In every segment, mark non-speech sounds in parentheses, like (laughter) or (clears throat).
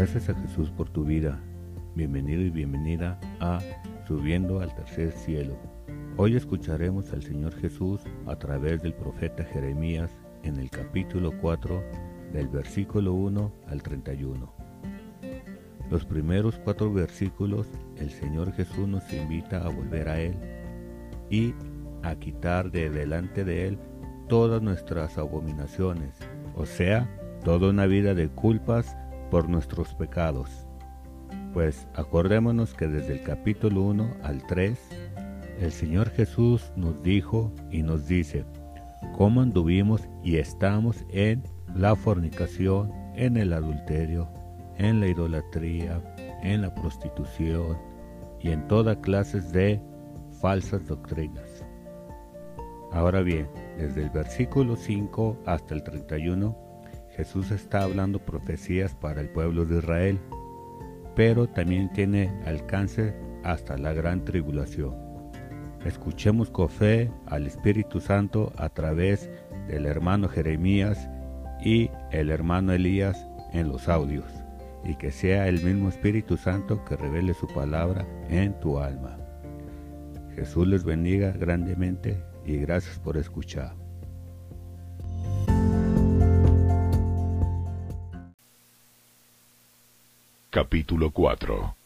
Gracias a Jesús por tu vida. Bienvenido y bienvenida a Subiendo al Tercer Cielo. Hoy escucharemos al Señor Jesús a través del profeta Jeremías en el capítulo 4 del versículo 1 al 31. Los primeros cuatro versículos el Señor Jesús nos invita a volver a Él y a quitar de delante de Él todas nuestras abominaciones, o sea, toda una vida de culpas por nuestros pecados. Pues acordémonos que desde el capítulo 1 al 3, el Señor Jesús nos dijo y nos dice cómo anduvimos y estamos en la fornicación, en el adulterio, en la idolatría, en la prostitución y en todas clases de falsas doctrinas. Ahora bien, desde el versículo 5 hasta el 31, Jesús está hablando profecías para el pueblo de Israel, pero también tiene alcance hasta la gran tribulación. Escuchemos con fe al Espíritu Santo a través del hermano Jeremías y el hermano Elías en los audios, y que sea el mismo Espíritu Santo que revele su palabra en tu alma. Jesús les bendiga grandemente y gracias por escuchar. Capítulo 4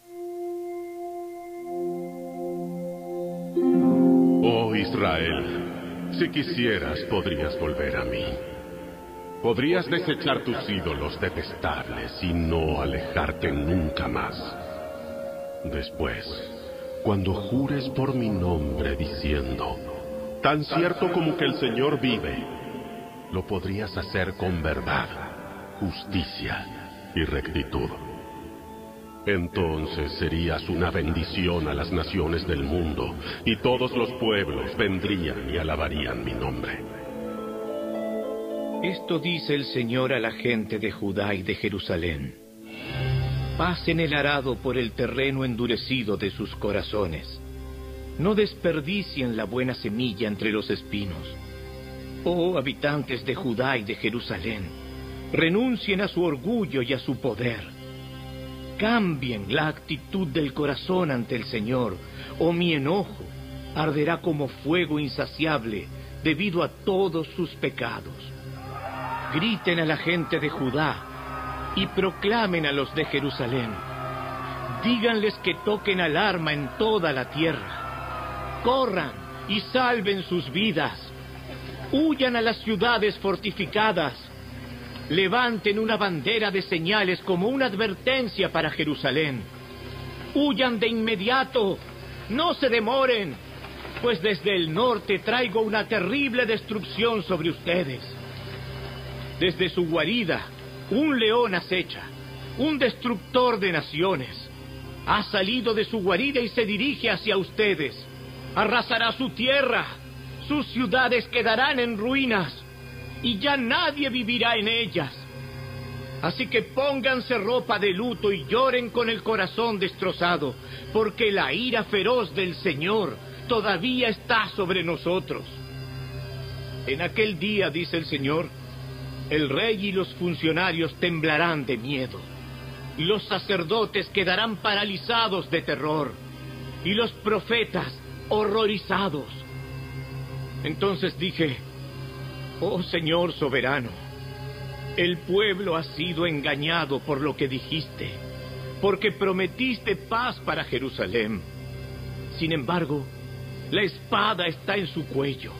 Oh Israel, si quisieras podrías volver a mí. Podrías desechar tus ídolos detestables y no alejarte nunca más. Después, cuando jures por mi nombre diciendo, tan cierto como que el Señor vive, lo podrías hacer con verdad, justicia y rectitud. Entonces serías una bendición a las naciones del mundo, y todos los pueblos vendrían y alabarían mi nombre. Esto dice el Señor a la gente de Judá y de Jerusalén. Pasen el arado por el terreno endurecido de sus corazones. No desperdicien la buena semilla entre los espinos. Oh habitantes de Judá y de Jerusalén, renuncien a su orgullo y a su poder Cambien la actitud del corazón ante el Señor, o mi enojo arderá como fuego insaciable debido a todos sus pecados. Griten a la gente de Judá y proclamen a los de Jerusalén. Díganles que toquen alarma en toda la tierra. Corran y salven sus vidas. Huyan a las ciudades fortificadas levanten una bandera de señales como una advertencia para Jerusalén. Huyan de inmediato, no se demoren, pues desde el norte traigo una terrible destrucción sobre ustedes. Desde su guarida, un león acecha, un destructor de naciones. Ha salido de su guarida y se dirige hacia ustedes. Arrasará su tierra, sus ciudades quedarán en ruinas y ya nadie vivirá en ellas. Así que pónganse ropa de luto y lloren con el corazón destrozado, porque la ira feroz del Señor todavía está sobre nosotros. En aquel día, dice el Señor, el rey y los funcionarios temblarán de miedo, los sacerdotes quedarán paralizados de terror, y los profetas horrorizados. Entonces dije, Oh Señor soberano, el pueblo ha sido engañado por lo que dijiste, porque prometiste paz para Jerusalén. Sin embargo, la espada está en su cuello.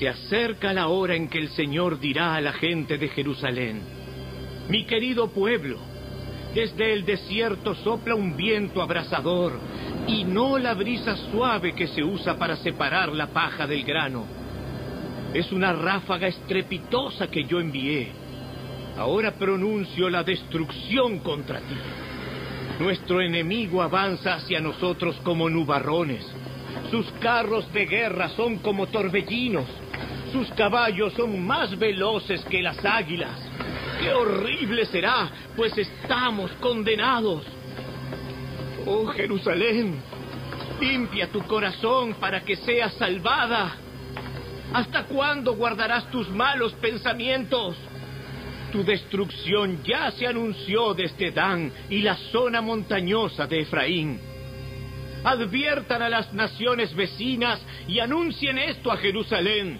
Se acerca la hora en que el Señor dirá a la gente de Jerusalén, mi querido pueblo, desde el desierto sopla un viento abrasador y no la brisa suave que se usa para separar la paja del grano es una ráfaga estrepitosa que yo envié. Ahora pronuncio la destrucción contra ti. Nuestro enemigo avanza hacia nosotros como nubarrones. Sus carros de guerra son como torbellinos. Sus caballos son más veloces que las águilas. ¡Qué horrible será! Pues estamos condenados. Oh Jerusalén, limpia tu corazón para que seas salvada. ¿Hasta cuándo guardarás tus malos pensamientos? Tu destrucción ya se anunció desde Dan y la zona montañosa de Efraín. Adviertan a las naciones vecinas y anuncien esto a Jerusalén.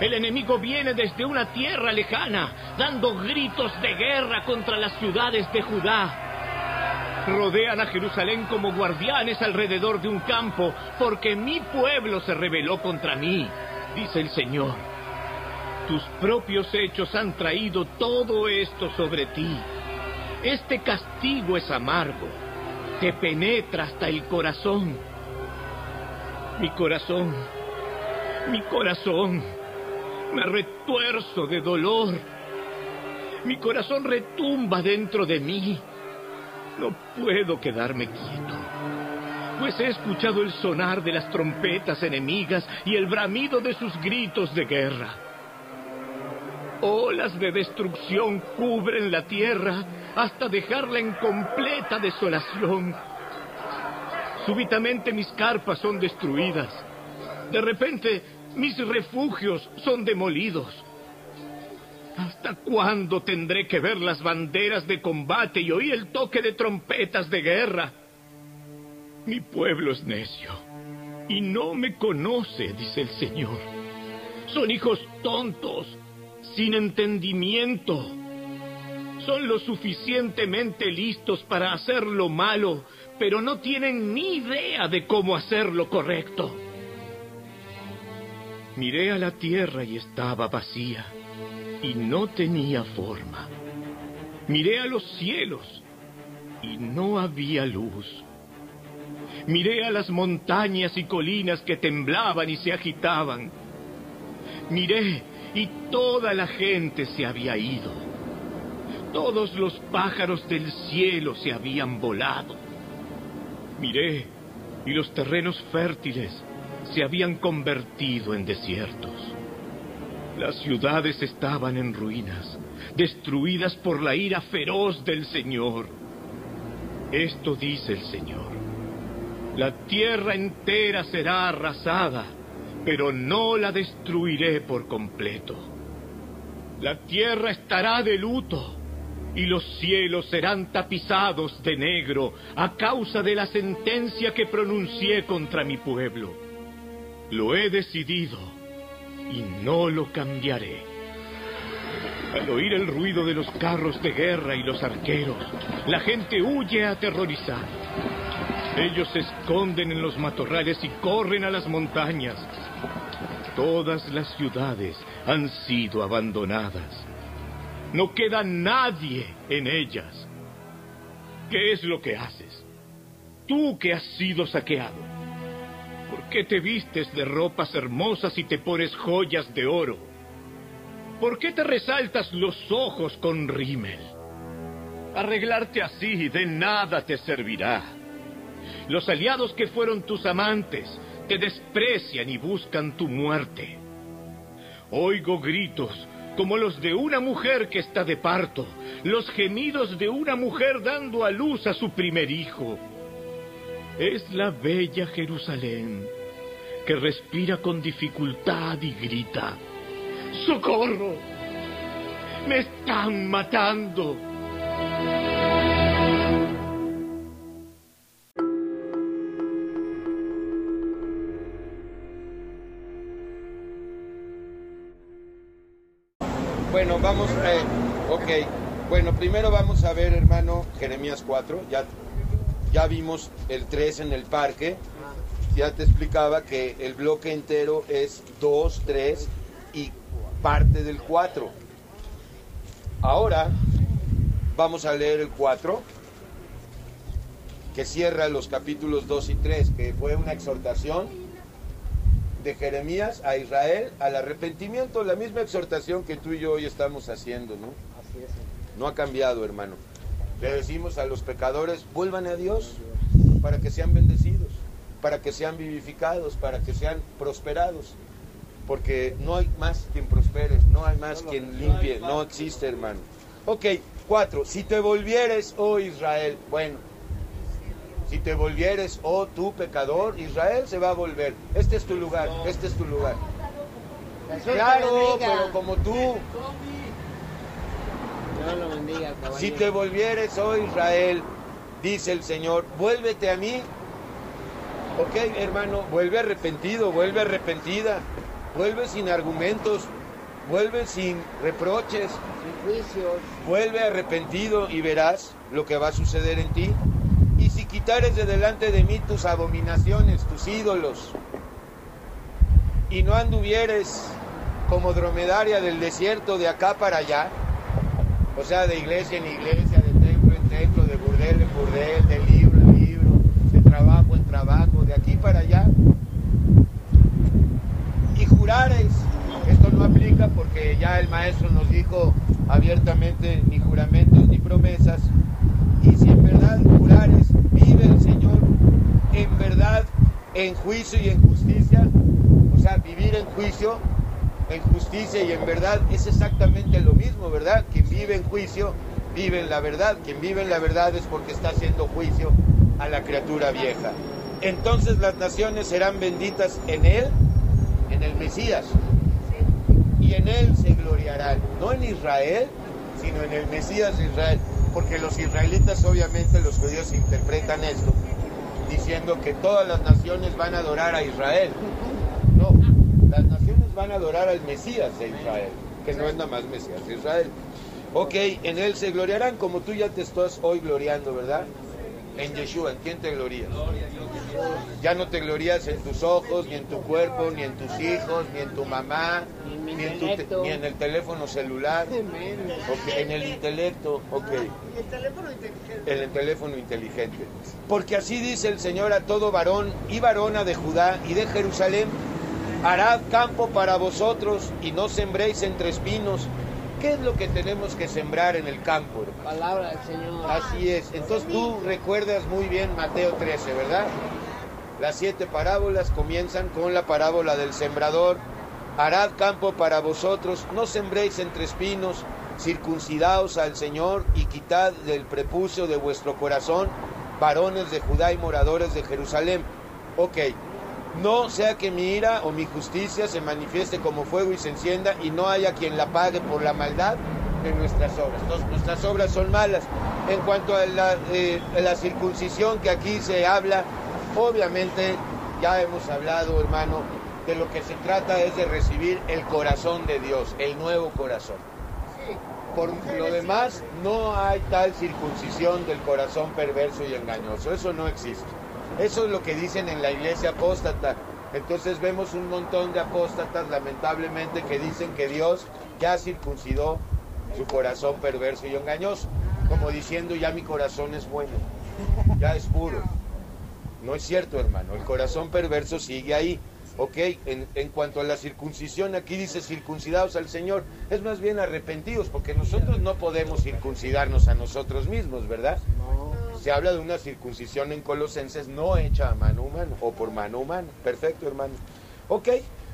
El enemigo viene desde una tierra lejana, dando gritos de guerra contra las ciudades de Judá. Rodean a Jerusalén como guardianes alrededor de un campo, porque mi pueblo se rebeló contra mí, dice el Señor. Tus propios hechos han traído todo esto sobre ti. Este castigo es amargo, te penetra hasta el corazón. Mi corazón, mi corazón me retuerzo de dolor. Mi corazón retumba dentro de mí. No puedo quedarme quieto, pues he escuchado el sonar de las trompetas enemigas y el bramido de sus gritos de guerra. Olas de destrucción cubren la tierra hasta dejarla en completa desolación. Súbitamente mis carpas son destruidas. De repente mis refugios son demolidos. ¿Hasta cuándo tendré que ver las banderas de combate y oír el toque de trompetas de guerra? Mi pueblo es necio y no me conoce, dice el Señor. Son hijos tontos, sin entendimiento. Son lo suficientemente listos para hacer lo malo, pero no tienen ni idea de cómo hacer lo correcto. Miré a la tierra y estaba vacía, y no tenía forma. Miré a los cielos, y no había luz. Miré a las montañas y colinas que temblaban y se agitaban. Miré, y toda la gente se había ido. Todos los pájaros del cielo se habían volado. Miré, y los terrenos fértiles se habían convertido en desiertos. Las ciudades estaban en ruinas, destruidas por la ira feroz del Señor. Esto dice el Señor. La tierra entera será arrasada, pero no la destruiré por completo. La tierra estará de luto y los cielos serán tapizados de negro a causa de la sentencia que pronuncié contra mi pueblo. Lo he decidido y no lo cambiaré. Al oír el ruido de los carros de guerra y los arqueros, la gente huye aterrorizada. Ellos se esconden en los matorrales y corren a las montañas. Todas las ciudades han sido abandonadas. No queda nadie en ellas. ¿Qué es lo que haces? Tú que has sido saqueado. ¿Por qué te vistes de ropas hermosas y te pones joyas de oro? ¿Por qué te resaltas los ojos con rímel? Arreglarte así de nada te servirá. Los aliados que fueron tus amantes te desprecian y buscan tu muerte. Oigo gritos como los de una mujer que está de parto, los gemidos de una mujer dando a luz a su primer hijo es la bella Jerusalén, que respira con dificultad y grita, ¡Socorro! ¡Me están matando! Vamos, eh, ok. Bueno, primero vamos a ver, hermano, Jeremías 4. Ya ya vimos el 3 en el parque. Ya te explicaba que el bloque entero es 2, 3 y parte del 4. Ahora vamos a leer el 4, que cierra los capítulos 2 y 3, que fue una exhortación de Jeremías a Israel al arrepentimiento, la misma exhortación que tú y yo hoy estamos haciendo, ¿no? No ha cambiado, hermano. Le decimos a los pecadores, vuelvan a Dios para que sean bendecidos, para que sean vivificados, para que sean prosperados. Porque no hay más quien prospere, no hay más quien limpie, no existe, hermano. Ok, cuatro, si te volvieres, oh Israel, bueno, si te volvieres, oh tu pecador, Israel se va a volver. Este es tu lugar, este es tu lugar. Claro, pero como tú Si te volvieres, oh Israel, dice el Señor, vuélvete a mí. Ok, hermano, vuelve arrepentido, vuelve arrepentida, vuelve sin argumentos, vuelve sin reproches, sin juicios. Vuelve arrepentido y verás lo que va a suceder en ti. Quitares de delante de mí tus abominaciones, tus ídolos, y no anduvieres como dromedaria del desierto de acá para allá, o sea, de iglesia en iglesia, de templo en templo, de burdel en burdel, de libro en libro, de trabajo en trabajo, de aquí para allá, y jurares, esto no aplica porque ya el maestro nos dijo abiertamente ni juramentos ni promesas, y si en verdad vive el Señor en verdad, en juicio y en justicia, o sea, vivir en juicio, en justicia y en verdad es exactamente lo mismo, ¿verdad? Quien vive en juicio, vive en la verdad. Quien vive en la verdad es porque está haciendo juicio a la criatura vieja. Entonces las naciones serán benditas en Él, en el Mesías. Y en Él se gloriarán. No en Israel, sino en el Mesías de Israel. Porque los israelitas, obviamente, los judíos interpretan esto diciendo que todas las naciones van a adorar a Israel. No, las naciones van a adorar al Mesías de Israel, que no es nada más Mesías de Israel. Ok, en él se gloriarán como tú ya te estás hoy gloriando, ¿verdad? En Yeshua, ¿en quién te glorías? Ya no te glorías en tus ojos, ni en tu cuerpo, ni en tus hijos, ni en tu mamá, ni en, ni en el teléfono celular, okay, en el intelecto, ok. El teléfono inteligente. En el teléfono inteligente. Porque así dice el Señor a todo varón y varona de Judá y de Jerusalén, harad campo para vosotros y no sembréis entre espinos. ¿Qué es lo que tenemos que sembrar en el campo? Palabra del Señor. Así es. Entonces tú recuerdas muy bien Mateo 13, ¿verdad? Las siete parábolas comienzan con la parábola del sembrador. Harad campo para vosotros, no sembréis entre espinos, circuncidaos al Señor y quitad del prepucio de vuestro corazón, varones de Judá y moradores de Jerusalén. Ok, no sea que mi ira o mi justicia se manifieste como fuego y se encienda y no haya quien la pague por la maldad de nuestras obras. Entonces, nuestras obras son malas. En cuanto a la, eh, a la circuncisión que aquí se habla, obviamente ya hemos hablado, hermano, de lo que se trata es de recibir el corazón de Dios, el nuevo corazón. Por lo demás, no hay tal circuncisión del corazón perverso y engañoso. Eso no existe. Eso es lo que dicen en la iglesia apóstata. Entonces vemos un montón de apóstatas, lamentablemente, que dicen que Dios ya circuncidó su corazón perverso y engañoso. Como diciendo, ya mi corazón es bueno, ya es puro. No es cierto, hermano. El corazón perverso sigue ahí. Ok, en, cuanto a la circuncisión, aquí dice circuncidados al Señor, es más bien arrepentidos, porque nosotros no podemos circuncidarnos a nosotros mismos, ¿verdad? Se habla de una circuncisión en Colosenses no hecha a mano humana o por mano humana. Perfecto, hermano. Ok,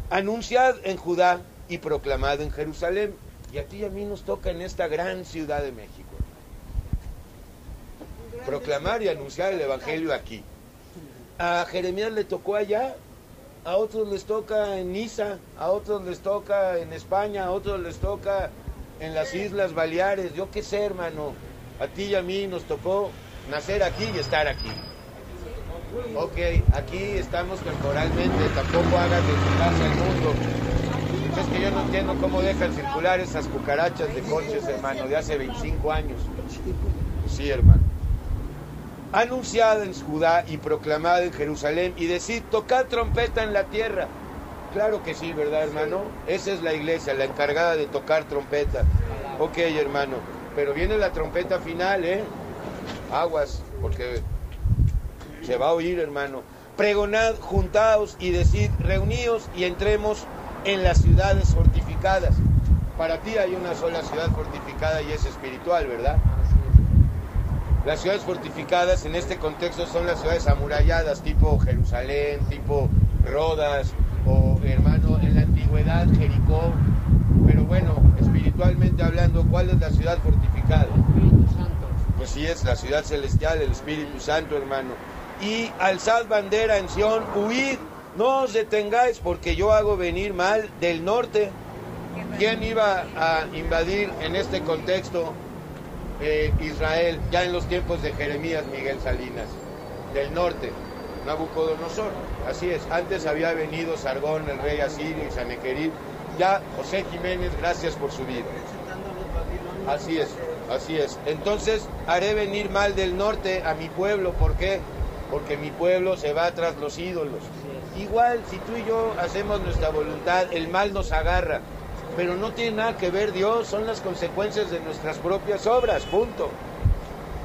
anunciad en Judá y proclamad en Jerusalén. Y a ti y a mí nos toca en esta gran ciudad de México. Proclamar y anunciar el Evangelio aquí. A Jeremías le tocó allá, a otros les toca en Niza, a otros les toca en España, a otros les toca en las Islas Baleares, yo qué sé, hermano. A ti y a mí nos tocó nacer aquí y estar aquí. Ok, aquí estamos temporalmente, tampoco hagas de tu casa el mundo. Es que yo no entiendo cómo dejan circular esas cucarachas de coches, hermano, de hace 25 años. Sí, hermano anunciada en Judá y proclamada en Jerusalén y decir, tocad trompeta en la tierra. Claro que sí, ¿verdad, hermano? Esa es la iglesia, la encargada de tocar trompeta. Ok, hermano, pero viene la trompeta final, ¿eh? Aguas, porque se va a oír, hermano. Pregonad, juntaos y decid, reuníos y entremos en las ciudades fortificadas. Para ti hay una sola ciudad fortificada y es espiritual, ¿verdad? Las ciudades fortificadas en este contexto son las ciudades amuralladas, tipo Jerusalén, tipo Rodas, o hermano, en la antigüedad Jericó. Pero bueno, espiritualmente hablando, ¿cuál es la ciudad fortificada? Espíritu Santo. Pues sí, es la ciudad celestial, el Espíritu Santo, hermano. Y alzad bandera en Sión, huid, no os detengáis, porque yo hago venir mal del norte. ¿Quién iba a invadir en este contexto eh, Israel, ya en los tiempos de Jeremías Miguel Salinas, del norte, Nabucodonosor. Así es, antes había venido Sargón, el rey asirio y Sanequerib. Ya José Jiménez, gracias por su vida. Así es, así es. Entonces haré venir mal del norte a mi pueblo. ¿Por qué? Porque mi pueblo se va tras los ídolos. Igual, si tú y yo hacemos nuestra voluntad, el mal nos agarra. Pero no tiene nada que ver Dios, son las consecuencias de nuestras propias obras, punto.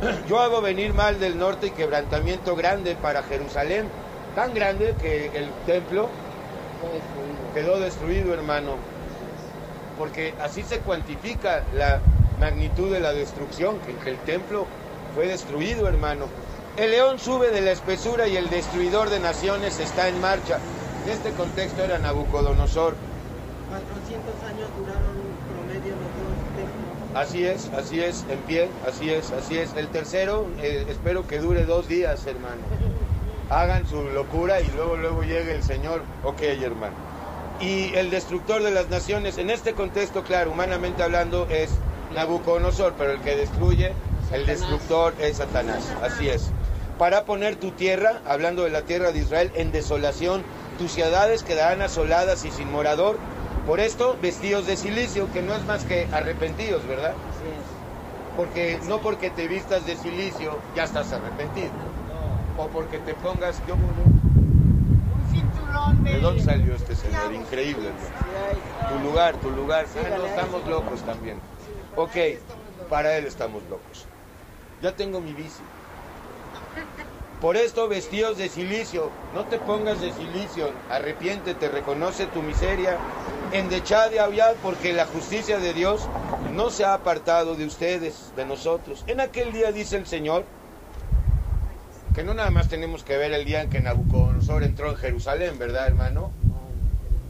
(clears throat) Yo hago venir mal del norte y quebrantamiento grande para Jerusalén, tan grande que el templo quedó destruido, hermano. Porque así se cuantifica la magnitud de la destrucción, que el templo fue destruido, hermano. El león sube de la espesura y el destruidor de naciones está en marcha. En este contexto era Nabucodonosor. 400 años duraron promedio los dos templos. Así es, así es, en pie, así es, así es. El tercero, eh, espero que dure dos días, hermano. Hagan su locura y luego, luego llegue el Señor. Ok, hermano. Y el destructor de las naciones, en este contexto, claro, humanamente hablando, es Nabucodonosor, pero el que destruye, el destructor es Satanás. Así es. Para poner tu tierra, hablando de la tierra de Israel, en desolación, tus ciudades quedarán asoladas y sin morador. Por esto, vestidos de silicio, que no es más que arrepentidos, ¿verdad? Así es. Porque no porque te vistas de silicio ya estás arrepentido. O porque te pongas, yo Un cinturón de... ¿De dónde salió este señor? Increíble, Tu lugar, tu lugar. Ah, no, estamos locos también. Ok, para él estamos locos. Ya tengo mi bici. Por esto, vestidos de silicio, no te pongas de silicio, arrepiéntete, reconoce tu miseria, endechad y aviad, porque la justicia de Dios no se ha apartado de ustedes, de nosotros. En aquel día dice el Señor, que no nada más tenemos que ver el día en que Nabucodonosor entró en Jerusalén, ¿verdad, hermano?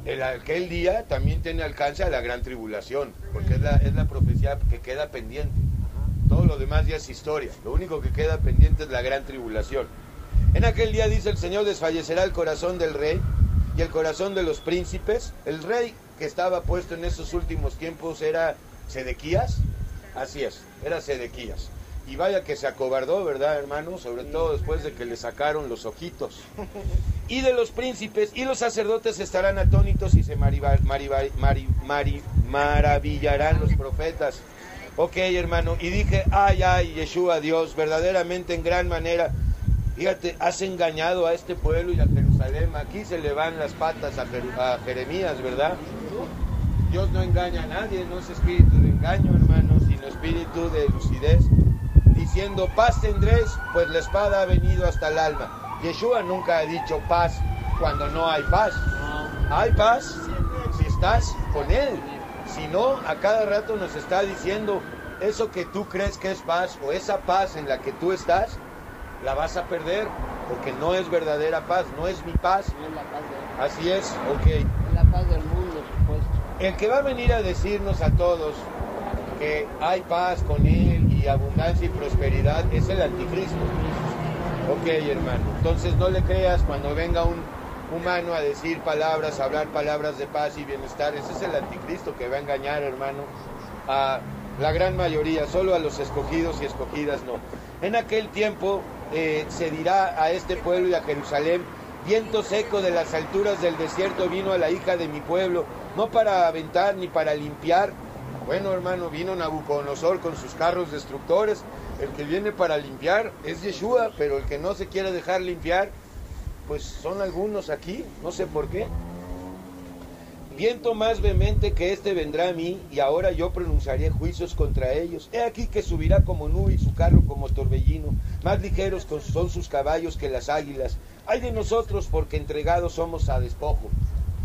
El, aquel día también tiene alcance a la gran tribulación, porque es la, es la profecía que queda pendiente. Todo lo demás ya es historia. Lo único que queda pendiente es la gran tribulación. En aquel día, dice el Señor, desfallecerá el corazón del rey y el corazón de los príncipes. El rey que estaba puesto en esos últimos tiempos era Sedequías. Así es, era Sedequías. Y vaya que se acobardó, ¿verdad, hermano? Sobre todo después de que le sacaron los ojitos. Y de los príncipes y los sacerdotes estarán atónitos y se mariva- mariva- mari- mari- maravillarán los profetas. Ok, hermano. Y dije, ay, ay, Yeshua, Dios, verdaderamente en gran manera. Fíjate, has engañado a este pueblo y a Jerusalén. Aquí se le van las patas a, Jer- a Jeremías, ¿verdad? Dios no engaña a nadie, no es espíritu de engaño, hermano, sino espíritu de lucidez. Diciendo, paz tendréis, pues la espada ha venido hasta el alma. Yeshua nunca ha dicho paz cuando no hay paz. Hay paz si estás con Él. Si no, a cada rato nos está diciendo, eso que tú crees que es paz o esa paz en la que tú estás, la vas a perder porque no es verdadera paz, no es mi paz. No es la paz de- Así es, ok. es la paz del mundo, supuesto. El que va a venir a decirnos a todos que hay paz con Él y abundancia y prosperidad es el anticristo. Ok, hermano. Entonces no le creas cuando venga un humano a decir palabras, a hablar palabras de paz y bienestar. Ese es el anticristo que va a engañar, hermano, a la gran mayoría, solo a los escogidos y escogidas no. En aquel tiempo eh, se dirá a este pueblo y a Jerusalén, viento seco de las alturas del desierto vino a la hija de mi pueblo, no para aventar ni para limpiar. Bueno, hermano, vino Nabucodonosor con sus carros destructores. El que viene para limpiar es Yeshua, pero el que no se quiere dejar limpiar, pues son algunos aquí, no sé por qué. Viento más vehemente que este vendrá a mí, y ahora yo pronunciaré juicios contra ellos. He aquí que subirá como nube y su carro como torbellino. Más ligeros son sus caballos que las águilas. Ay de nosotros, porque entregados somos a despojo.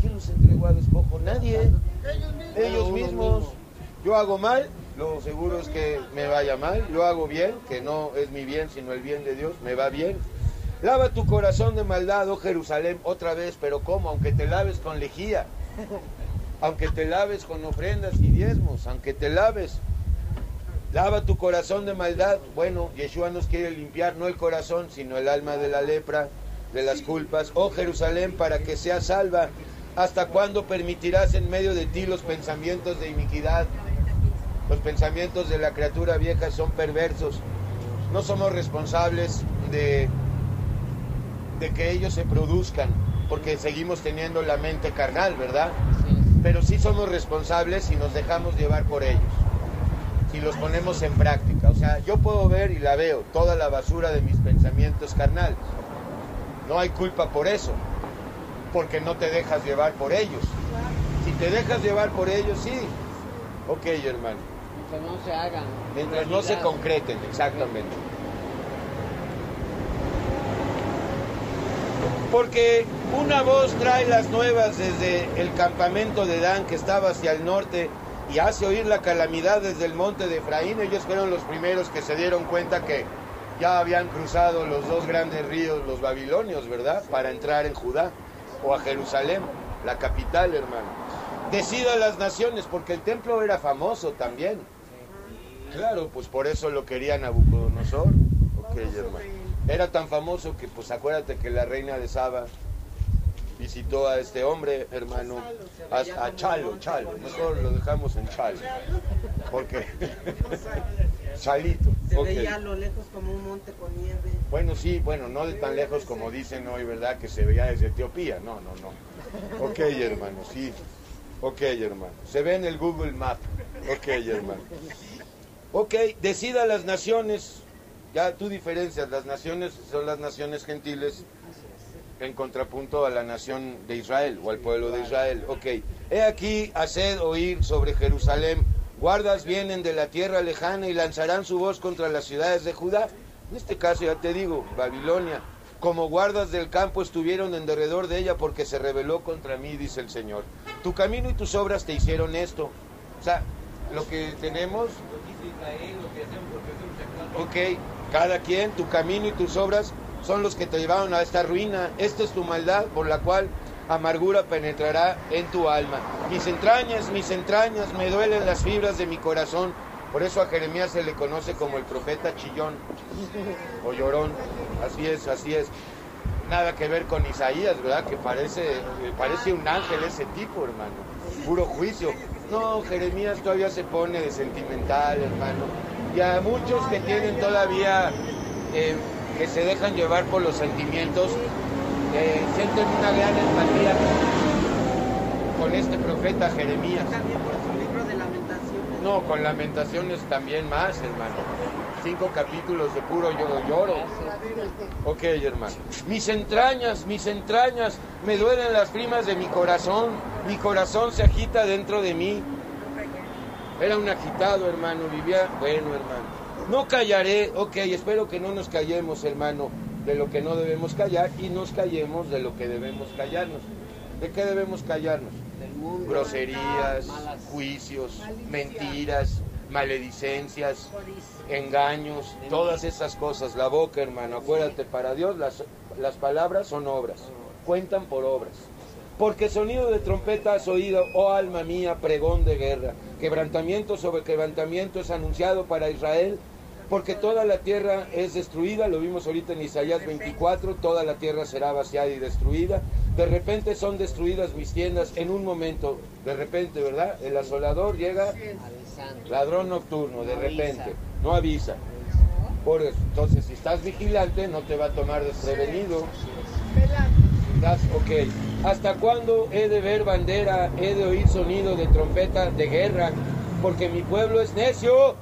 ¿Quién nos entregó a despojo? Nadie. Ellos mismos. Yo hago mal, lo seguro es que me vaya mal. Yo hago bien, que no es mi bien, sino el bien de Dios, me va bien. Lava tu corazón de maldad, oh Jerusalén, otra vez, pero ¿cómo? Aunque te laves con lejía, aunque te laves con ofrendas y diezmos, aunque te laves. Lava tu corazón de maldad. Bueno, Yeshua nos quiere limpiar no el corazón, sino el alma de la lepra, de las culpas. Oh Jerusalén, para que seas salva. ¿Hasta cuándo permitirás en medio de ti los pensamientos de iniquidad? Los pensamientos de la criatura vieja son perversos. No somos responsables de, de que ellos se produzcan, porque seguimos teniendo la mente carnal, ¿verdad? Pero sí somos responsables si nos dejamos llevar por ellos, si los ponemos en práctica. O sea, yo puedo ver y la veo, toda la basura de mis pensamientos carnales. No hay culpa por eso, porque no te dejas llevar por ellos. Si te dejas llevar por ellos, sí. Ok, hermano. Mientras no se hagan. Mientras no se concreten, exactamente. Porque una voz trae las nuevas desde el campamento de Dan que estaba hacia el norte y hace oír la calamidad desde el monte de Efraín. Ellos fueron los primeros que se dieron cuenta que ya habían cruzado los dos grandes ríos, los babilonios, ¿verdad? Para entrar en Judá o a Jerusalén, la capital, hermano. Decida las naciones, porque el templo era famoso también. Claro, pues por eso lo quería Nabucodonosor. Ok, hermano. Era tan famoso que, pues acuérdate que la reina de Saba visitó a este hombre, hermano, a, a Chalo, Chalo. Mejor lo dejamos en Chalo. Porque (laughs) Chalito. Se veía a lo lejos como un monte con nieve. Bueno, sí, bueno, no de tan lejos como dicen hoy, ¿verdad? Que se veía desde Etiopía. No, no, no. Ok, hermano, sí. Ok, hermano. Se ve en el Google Map. Ok, hermano. Ok, decida las naciones. Ya tú diferencias, las naciones son las naciones gentiles en contrapunto a la nación de Israel o al pueblo de Israel. Ok, he aquí, haced oír sobre Jerusalén, guardas vienen de la tierra lejana y lanzarán su voz contra las ciudades de Judá. En este caso ya te digo, Babilonia, como guardas del campo estuvieron en derredor de ella porque se rebeló contra mí, dice el Señor. Tu camino y tus obras te hicieron esto. O sea, lo que tenemos Ok, cada quien, tu camino y tus obras son los que te llevaron a esta ruina. Esta es tu maldad por la cual amargura penetrará en tu alma. Mis entrañas, mis entrañas, me duelen las fibras de mi corazón. Por eso a Jeremías se le conoce como el profeta chillón o llorón. Así es, así es. Nada que ver con Isaías, ¿verdad? Que parece, parece un ángel ese tipo, hermano. Puro juicio. No, Jeremías todavía se pone de sentimental, hermano. Y a muchos que tienen todavía, eh, que se dejan llevar por los sentimientos, eh, sienten una gran empatía con este profeta Jeremías. También por su libro de lamentaciones. No, con lamentaciones también más, hermano. Cinco capítulos de puro lloro, lloro. Ok, hermano. Mis entrañas, mis entrañas, me duelen las primas de mi corazón. Mi corazón se agita dentro de mí. Era un agitado, hermano. Vivía, bueno, hermano. No callaré, ok, espero que no nos callemos, hermano, de lo que no debemos callar y nos callemos de lo que debemos callarnos. ¿De qué debemos callarnos? Del mundo. groserías, Malas- juicios, mentiras, maledicencias, engaños, todas esas cosas. La boca, hermano, acuérdate, para Dios las, las palabras son obras, cuentan por obras. Porque sonido de trompeta has oído, oh alma mía, pregón de guerra. Quebrantamiento sobre quebrantamiento es anunciado para Israel, porque toda la tierra es destruida, lo vimos ahorita en Isaías 24, toda la tierra será vaciada y destruida. De repente son destruidas mis tiendas en un momento, de repente, ¿verdad? El asolador llega, ladrón nocturno, de repente, no avisa. Por eso, entonces, si estás vigilante, no te va a tomar desprevenido. Ok. ¿Hasta cuándo he de ver bandera, he de oír sonido de trompeta de guerra? Porque mi pueblo es necio.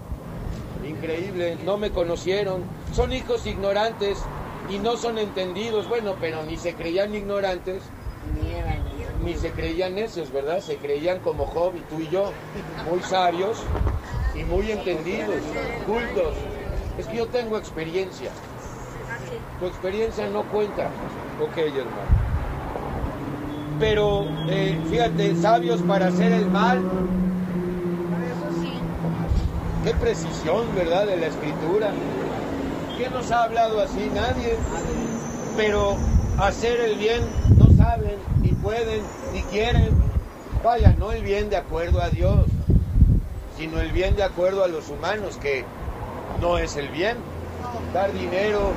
Increíble, no me conocieron. Son hijos ignorantes y no son entendidos. Bueno, pero ni se creían ignorantes, Ni eran. ni se creían necios, ¿verdad? Se creían como Job y tú y yo, muy sabios y muy entendidos, cultos. Es que yo tengo experiencia. Tu experiencia no cuenta. Ok, hermano. Pero eh, fíjate, sabios para hacer el mal. Qué precisión, ¿verdad? De la escritura. ¿Quién nos ha hablado así? Nadie. Pero hacer el bien no saben, ni pueden, ni quieren. Vaya, no el bien de acuerdo a Dios, sino el bien de acuerdo a los humanos, que no es el bien. Dar dinero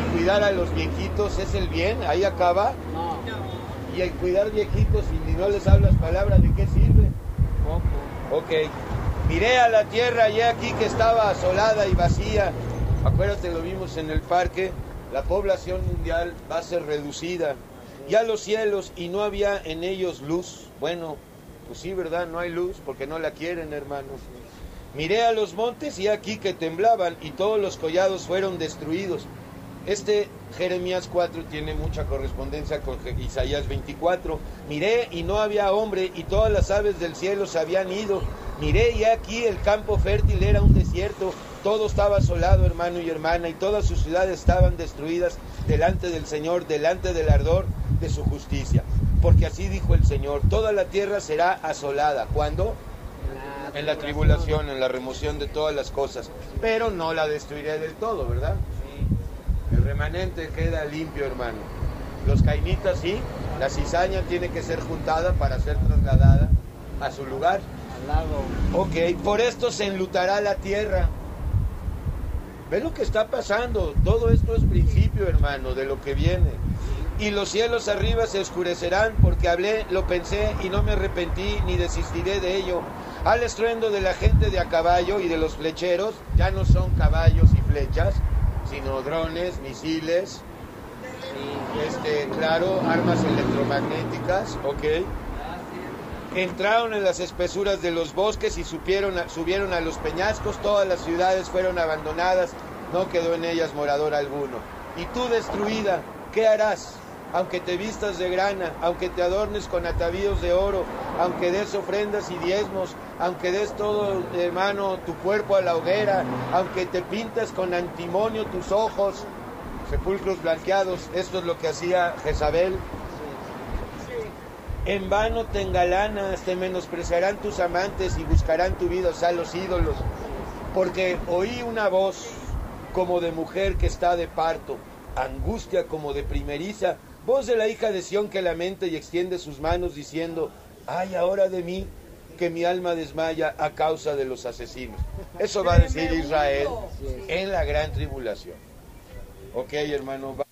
y cuidar a los viejitos es el bien, ahí acaba. Y el cuidar viejitos y no les hablas palabra, ¿de qué sirve? Ok. Miré a la tierra y aquí que estaba asolada y vacía. Acuérdate, lo vimos en el parque, la población mundial va a ser reducida. Y a los cielos y no había en ellos luz. Bueno, pues sí, ¿verdad? No hay luz porque no la quieren, hermanos. Miré a los montes y aquí que temblaban y todos los collados fueron destruidos. Este Jeremías 4 tiene mucha correspondencia con Isaías 24. Miré y no había hombre y todas las aves del cielo se habían ido. Miré y aquí el campo fértil era un desierto. Todo estaba asolado, hermano y hermana, y todas sus ciudades estaban destruidas delante del Señor, delante del ardor de su justicia. Porque así dijo el Señor, toda la tierra será asolada. ¿Cuándo? En la tribulación, en la remoción de todas las cosas. Pero no la destruiré del todo, ¿verdad? El remanente queda limpio, hermano. Los cainitas sí, la cizaña tiene que ser juntada para ser trasladada a su lugar. Ok, por esto se enlutará la tierra. ¿Ve lo que está pasando? Todo esto es principio, hermano, de lo que viene. Y los cielos arriba se oscurecerán porque hablé, lo pensé y no me arrepentí ni desistiré de ello. Al estruendo de la gente de a caballo y de los flecheros, ya no son caballos y flechas, sino drones, misiles, este, claro, armas electromagnéticas, ok. Entraron en las espesuras de los bosques y subieron a los peñascos, todas las ciudades fueron abandonadas, no quedó en ellas morador alguno. Y tú destruida, ¿qué harás? Aunque te vistas de grana, aunque te adornes con atavíos de oro, aunque des ofrendas y diezmos, aunque des todo, hermano, tu cuerpo a la hoguera, aunque te pintas con antimonio tus ojos, sepulcros blanqueados, esto es lo que hacía Jezabel. En vano te engalanas, te menospreciarán tus amantes y buscarán tu vida, sea, los ídolos. Porque oí una voz como de mujer que está de parto, angustia como de primeriza, voz de la hija de Sión que lamenta y extiende sus manos diciendo, ay ahora de mí que mi alma desmaya a causa de los asesinos. Eso va a decir Israel en la gran tribulación. Ok, hermano.